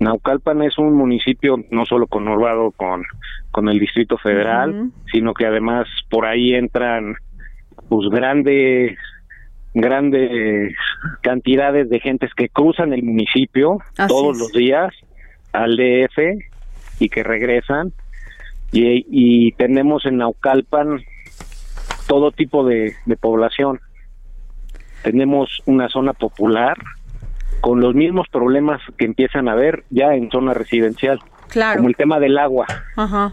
Speaker 8: Naucalpan es un municipio no solo conurbado con, con el Distrito Federal, sino que además por ahí entran pues grandes grandes cantidades de gentes que cruzan el municipio todos los días al DF y que regresan y, tenemos en Naucalpan todo tipo de, población. Tenemos una zona popular con los mismos problemas que empiezan a ver ya en zona residencial, como el tema del agua. Ajá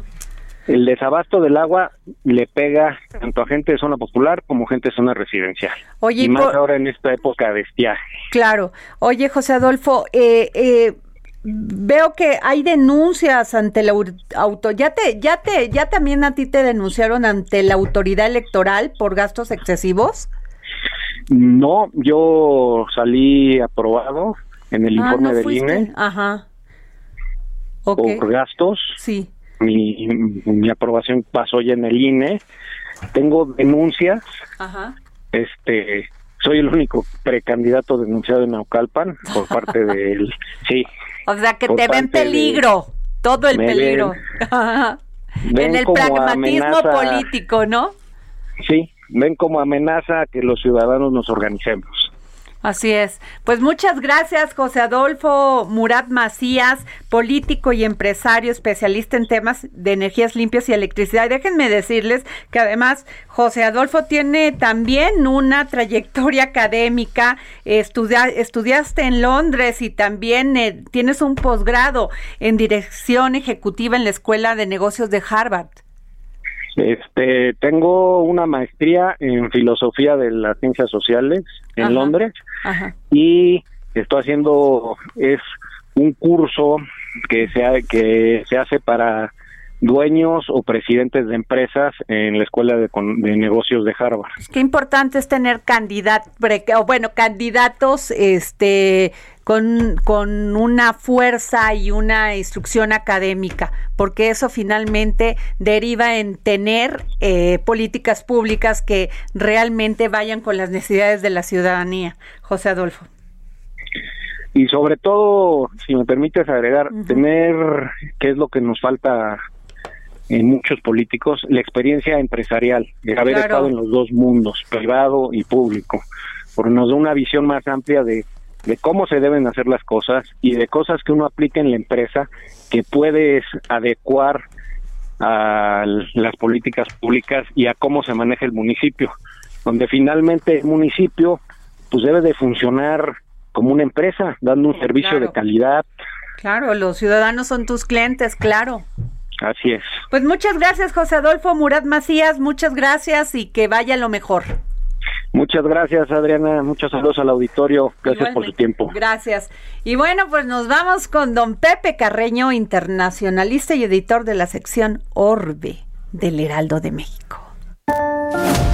Speaker 8: el desabasto del agua le pega tanto a gente de zona popular como gente de zona residencial. Oye, y más ahora en esta época de estiaje.
Speaker 4: Claro. Oye, José Adolfo, eh, eh, veo que hay denuncias ante la auto ya te ya te ya también a ti te denunciaron ante la autoridad electoral por gastos excesivos
Speaker 8: no yo salí aprobado en el ah, informe del INE
Speaker 4: ajá
Speaker 8: por gastos
Speaker 4: sí
Speaker 8: mi, mi aprobación pasó ya en el INE. Tengo denuncias. Ajá. Este, soy el único precandidato denunciado en Naucalpan por parte del sí.
Speaker 4: O sea que te ven peligro, todo el peligro. en el pragmatismo político, ¿no?
Speaker 8: Sí, ven como amenaza que los ciudadanos nos organicemos.
Speaker 4: Así es. Pues muchas gracias, José Adolfo Murat Macías, político y empresario especialista en temas de energías limpias y electricidad. déjenme decirles que además José Adolfo tiene también una trayectoria académica. estudiaste en Londres y también eh, tienes un posgrado en dirección ejecutiva en la Escuela de Negocios de Harvard.
Speaker 8: Este, tengo una maestría en filosofía de las ciencias sociales en Londres y estoy haciendo es un curso que se que se hace para dueños o presidentes de empresas en la escuela de, negocios de Harvard.
Speaker 4: Qué importante es tener candidatos, bueno, candidatos, este, con, con una fuerza y una instrucción académica, porque eso finalmente deriva en tener eh, políticas públicas que realmente vayan con las necesidades de la ciudadanía. José Adolfo.
Speaker 8: Y sobre todo, si me permites agregar, tener, qué es lo que nos falta en muchos políticos, la experiencia empresarial, de haber estado en los dos mundos, privado y público, porque nos da una visión más amplia de de cómo se deben hacer las cosas y de cosas que uno aplica en la empresa que puedes adecuar a las políticas públicas y a cómo se maneja el municipio, donde finalmente el municipio pues debe de funcionar como una empresa, dando un servicio de calidad.
Speaker 4: Claro, los ciudadanos son tus clientes, claro.
Speaker 8: Así es.
Speaker 4: Pues muchas gracias, José Adolfo Murat Macías, muchas gracias y que vaya lo mejor.
Speaker 8: Muchas gracias, Adriana. Muchos saludos al auditorio. Gracias por su tiempo.
Speaker 4: Gracias. Y bueno, pues nos vamos con don Pepe Carreño, internacionalista y editor de la sección Orbe del Heraldo de México.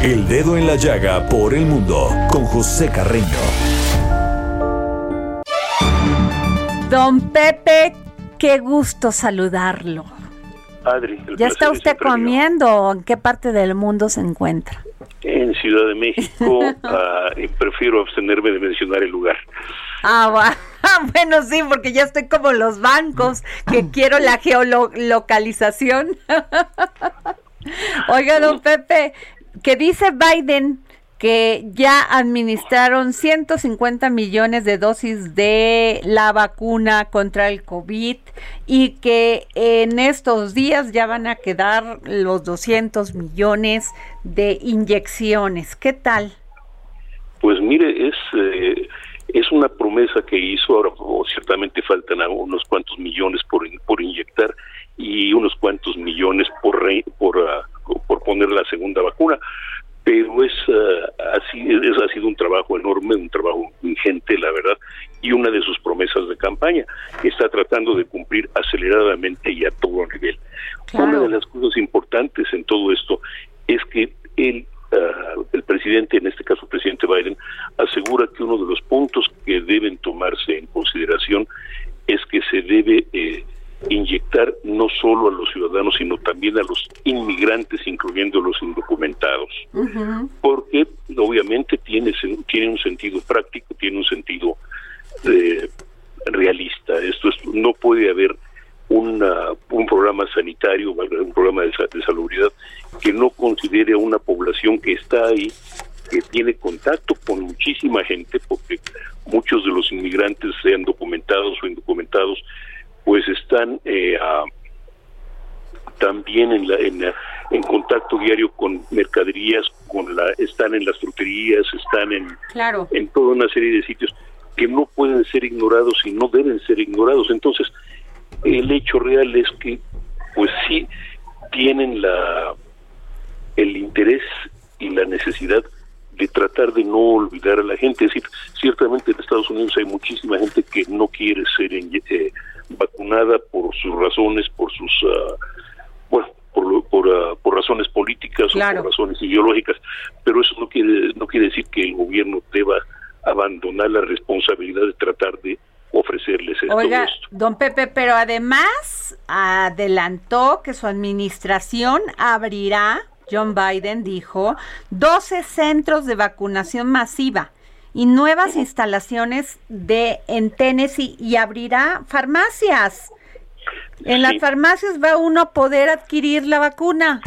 Speaker 1: El dedo en la llaga por el mundo con José Carreño.
Speaker 4: Don Pepe, qué gusto saludarlo.
Speaker 9: Adri,
Speaker 4: ¿Ya está usted comiendo? ¿En qué parte del mundo se encuentra?
Speaker 9: En Ciudad de México, ah, prefiero abstenerme de mencionar el lugar.
Speaker 4: Ah, bueno, sí, porque ya estoy como los bancos, que quiero la geolocalización. Oiga, don Pepe, que dice Biden que ya administraron 150 millones de dosis de la vacuna contra el COVID y que en estos días ya van a quedar los 200 millones de inyecciones. ¿Qué tal?
Speaker 9: Pues mire, es eh, es una promesa que hizo, ahora ciertamente faltan unos cuantos millones por, por inyectar y unos cuantos millones por, por, ah, por poner la segunda vacuna pero es, uh, así, es, ha sido un trabajo enorme, un trabajo ingente, la verdad, y una de sus promesas de campaña está tratando de cumplir aceleradamente y a todo nivel. Una de las cosas importantes en todo esto es que el, uh, el presidente, en este caso el presidente Biden, asegura que uno de los puntos que deben tomarse en consideración es que se debe eh, inyectar no solo a los ciudadanos, sino también a los inmigrantes, incluyendo los indocumentados. Porque obviamente tiene, tiene un sentido práctico, tiene un sentido eh, realista. Esto es, no puede haber una, un programa sanitario, un programa de, de salubridad que no considere a una población que está ahí, que tiene contacto con muchísima gente, porque muchos de los inmigrantes, sean documentados o indocumentados, pues están eh, también en, la, en, contacto diario con mercaderías, con la, están en las fruterías, están en, en toda una serie de sitios que no pueden ser ignorados y no deben ser ignorados. Entonces, el hecho real es que, pues sí, tienen la el interés y la necesidad de tratar de no olvidar a la gente. Es decir, ciertamente en Estados Unidos hay muchísima gente que no quiere ser eh, vacunada por sus razones, por sus, uh, bueno, por, por, uh, por, razones políticas o por razones ideológicas, pero eso no quiere, no quiere decir que el gobierno deba abandonar la responsabilidad de tratar de ofrecerles esto.
Speaker 4: Oiga, don Pepe, pero además adelantó que su administración abrirá, John Biden dijo, 12 centros de vacunación masiva y nuevas instalaciones de en Tennessee y abrirá farmacias. En las farmacias va uno a poder adquirir la vacuna.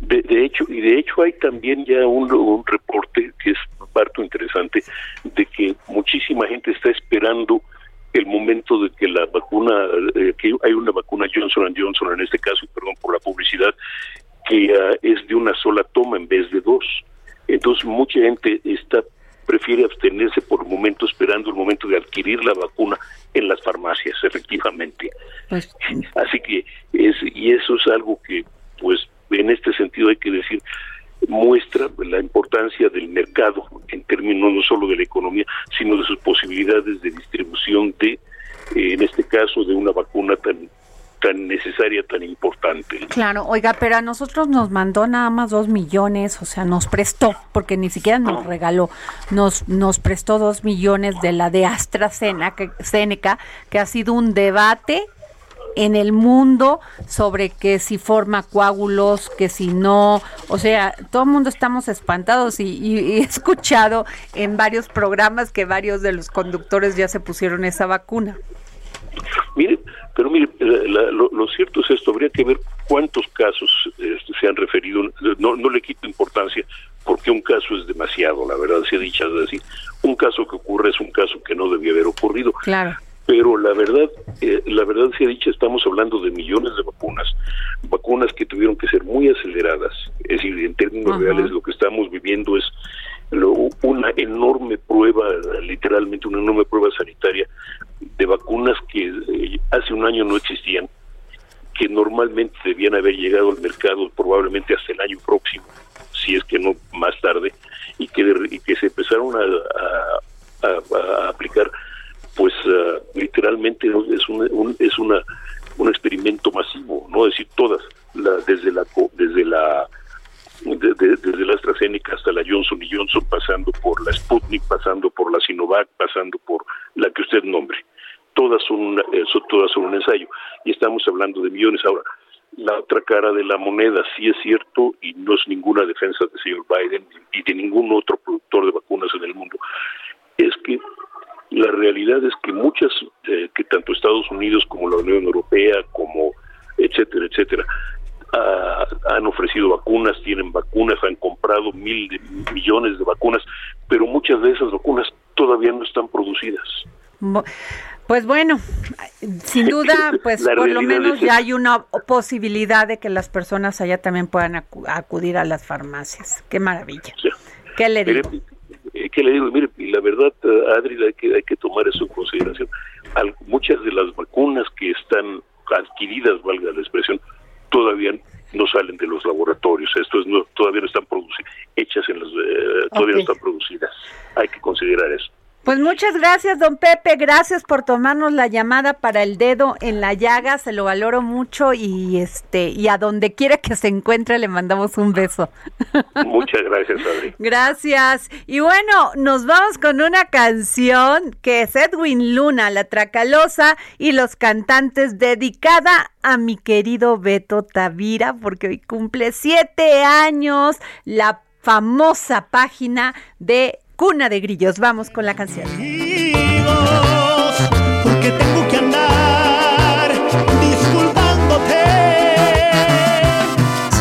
Speaker 9: De, hecho, y de hecho hay también ya un, reporte que es parto interesante de que muchísima gente está esperando el momento de que la vacuna, eh, que hay una vacuna Johnson Johnson en este caso, y perdón por la publicidad, que ah, es de una sola toma en vez de dos. Entonces mucha gente está prefiere abstenerse por un momento esperando el momento de adquirir la vacuna en las farmacias, efectivamente. Pues, Así que es y eso es algo que, pues, en este sentido hay que decir muestra la importancia del mercado en términos no solo de la economía, sino de sus posibilidades de distribución de, eh, en este caso, de una vacuna tan tan necesaria, tan importante.
Speaker 4: Claro, oiga, pero a nosotros nos mandó nada más dos millones, o sea, nos prestó, porque ni siquiera nos regaló, nos, nos prestó dos millones de la de AstraZeneca, que ha sido un debate en el mundo sobre que si forma coágulos, que si no, o sea, todo el mundo estamos espantados y, y, he escuchado en varios programas que varios de los conductores ya se pusieron esa vacuna.
Speaker 9: Mire, pero mire, lo, cierto es esto, habría que ver cuántos casos este, se han referido, no, no le quito importancia, porque un caso es demasiado, la verdad se ha dicho, es decir, un caso que ocurre es un caso que no debía haber ocurrido.
Speaker 4: Claro.
Speaker 9: Pero la verdad, eh, la verdad se ha dicho, estamos hablando de millones de vacunas, vacunas que tuvieron que ser muy aceleradas. Es decir, en términos reales, lo que estamos viviendo es una enorme prueba, literalmente una enorme prueba sanitaria de vacunas que eh, hace un año no existían, que normalmente debían haber llegado al mercado probablemente hasta el año próximo, si es que no más tarde, y que, se empezaron a, aplicar, pues ah, literalmente es, un, es experimento masivo, no decir todas, la, desde la desde la desde la AstraZeneca hasta la Johnson y Johnson, pasando por la Sputnik, pasando por la Sinovac, pasando por la que usted nombre. Todas son, eh, todas son un ensayo y estamos hablando de millones. Ahora, la otra cara de la moneda sí es cierto y no es ninguna defensa del señor Biden y de ningún otro productor de vacunas en el mundo, es que la realidad es que muchas, eh, que tanto Estados Unidos como la Unión Europea, como etcétera, etcétera, han ofrecido vacunas, tienen vacunas, han comprado mil millones de vacunas, pero muchas de esas vacunas todavía no están producidas.
Speaker 4: Pues bueno, sin duda, pues por lo menos ya hay una posibilidad de que las personas allá también puedan acudir a las farmacias. Qué maravilla. ¿Qué le digo?
Speaker 9: Eh, ¿Qué le digo? Mire, la verdad, eh, Adri, hay que, hay que tomar eso en consideración. muchas de las vacunas que están adquiridas, valga la expresión, todavía no salen de los laboratorios. Esto es, no, todavía no están producidas, hechas en los, eh, todavía no están producidas. Hay que considerar eso.
Speaker 4: Pues muchas gracias, don Pepe. Gracias por tomarnos la llamada para el dedo en la llaga. Se lo valoro mucho y este y a donde quiera que se encuentre le mandamos un beso.
Speaker 9: Muchas gracias, Adri.
Speaker 4: Gracias. Y bueno, nos vamos con una canción que es Edwin Luna, La Tracalosa y los cantantes dedicada a mi querido Beto Tavira porque hoy cumple siete años la famosa página de Cuna de Grillos. Vamos con la canción.
Speaker 10: Porque tengo que andar disculpándote.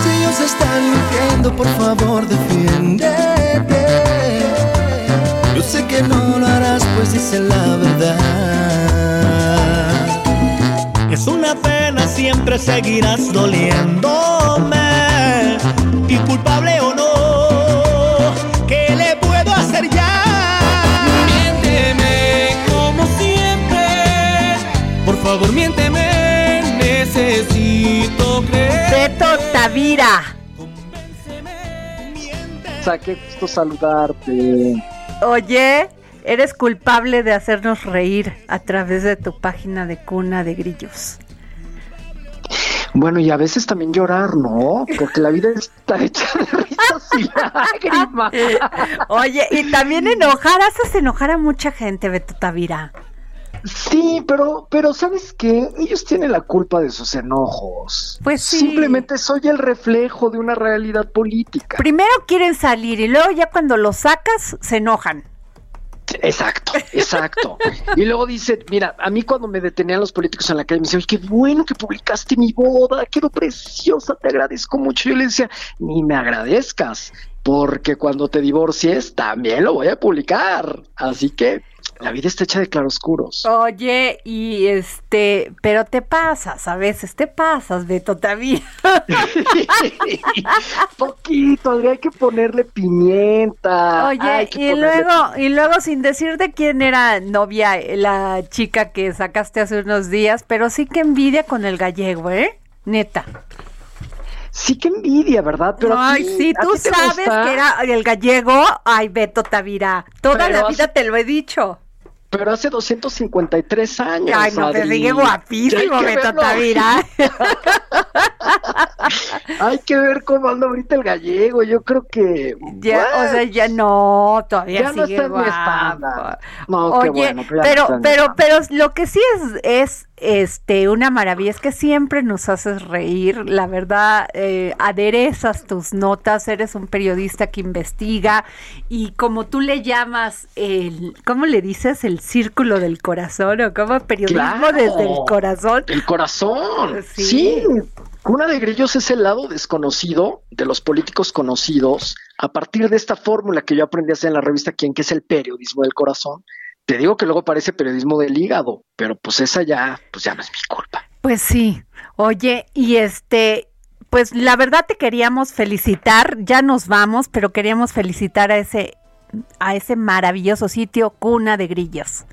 Speaker 10: Si ellos están mintiendo, por favor, defiéndete. Yo sé que no lo harás, pues dice la verdad. Es una pena, siempre seguirás doliéndome. Y culpable
Speaker 4: Tavira.
Speaker 11: O sea, qué gusto saludarte.
Speaker 4: Oye, eres culpable de hacernos reír a través de tu página de cuna de grillos.
Speaker 11: Bueno, y a veces también llorar, ¿no? Porque la vida está hecha de risas y lágrimas.
Speaker 4: Oye, y también enojar, haces enojar a mucha gente, Beto Tavira.
Speaker 11: Sí, pero, pero ¿sabes qué? Ellos tienen la culpa de sus enojos.
Speaker 4: Pues sí.
Speaker 11: Simplemente soy el reflejo de una realidad política.
Speaker 4: Primero quieren salir y luego ya cuando los sacas se enojan.
Speaker 11: Exacto, exacto. y luego dice, mira, a mí cuando me detenían los políticos en la calle me decían, qué bueno que publicaste mi boda, quedó preciosa, te agradezco mucho. Yo le decía, ni me agradezcas, porque cuando te divorcies también lo voy a publicar. Así que la vida está hecha de claroscuros.
Speaker 4: Oye, y este, pero te pasas, a veces te pasas, Beto, también.
Speaker 11: Poquito, hay que ponerle pimienta.
Speaker 4: Oye, y luego, y luego sin decir de quién era novia la chica que sacaste hace unos días, pero sí que envidia con el gallego, ¿eh? Neta.
Speaker 11: Sí que envidia, ¿verdad?
Speaker 4: Pero ay, sí, tú sabes que era el gallego. Ay, Beto Tavira, toda la vida te lo he dicho.
Speaker 11: Pero hace 253 años.
Speaker 4: Ay, no, te sigue guapísimo, Beto Tavira.
Speaker 11: Hay que ver cómo anda ahorita el gallego. Yo creo que.
Speaker 4: Ya, o sea, ya no, todavía sigue no guapo. No, Oye, bueno, pero, pero, pero lo que sí es, es este, una maravilla es que siempre nos haces reír, la verdad, eh, aderezas tus notas, eres un periodista que investiga y como tú le llamas, el, ¿cómo le dices? El círculo del corazón o como periodismo desde el corazón.
Speaker 11: El corazón, sí. Una de Grillos es el lado desconocido de los políticos conocidos a partir de esta fórmula que yo aprendí a hacer en la revista Quién, que es el periodismo del corazón, te digo que luego parece periodismo del hígado, pero pues esa ya, pues ya no es mi culpa.
Speaker 4: Pues sí. Oye, y este, pues la verdad te queríamos felicitar, ya nos vamos, pero queríamos felicitar a ese a ese maravilloso sitio Cuna de Grillos.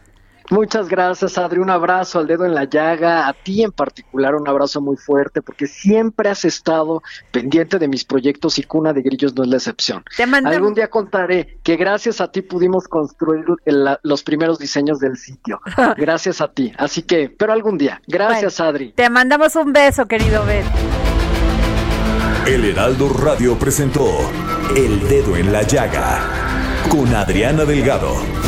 Speaker 11: Muchas gracias, Adri. Un abrazo al dedo en la llaga. A ti en particular, un abrazo muy fuerte, porque siempre has estado pendiente de mis proyectos y Cuna de Grillos no es la excepción. Algún día contaré que gracias a ti pudimos construir los primeros diseños del sitio. Gracias a ti. Así que, pero algún día. Gracias, Adri.
Speaker 4: Te mandamos un beso, querido Ben.
Speaker 1: El Heraldo Radio presentó El Dedo en la Llaga con Adriana Delgado.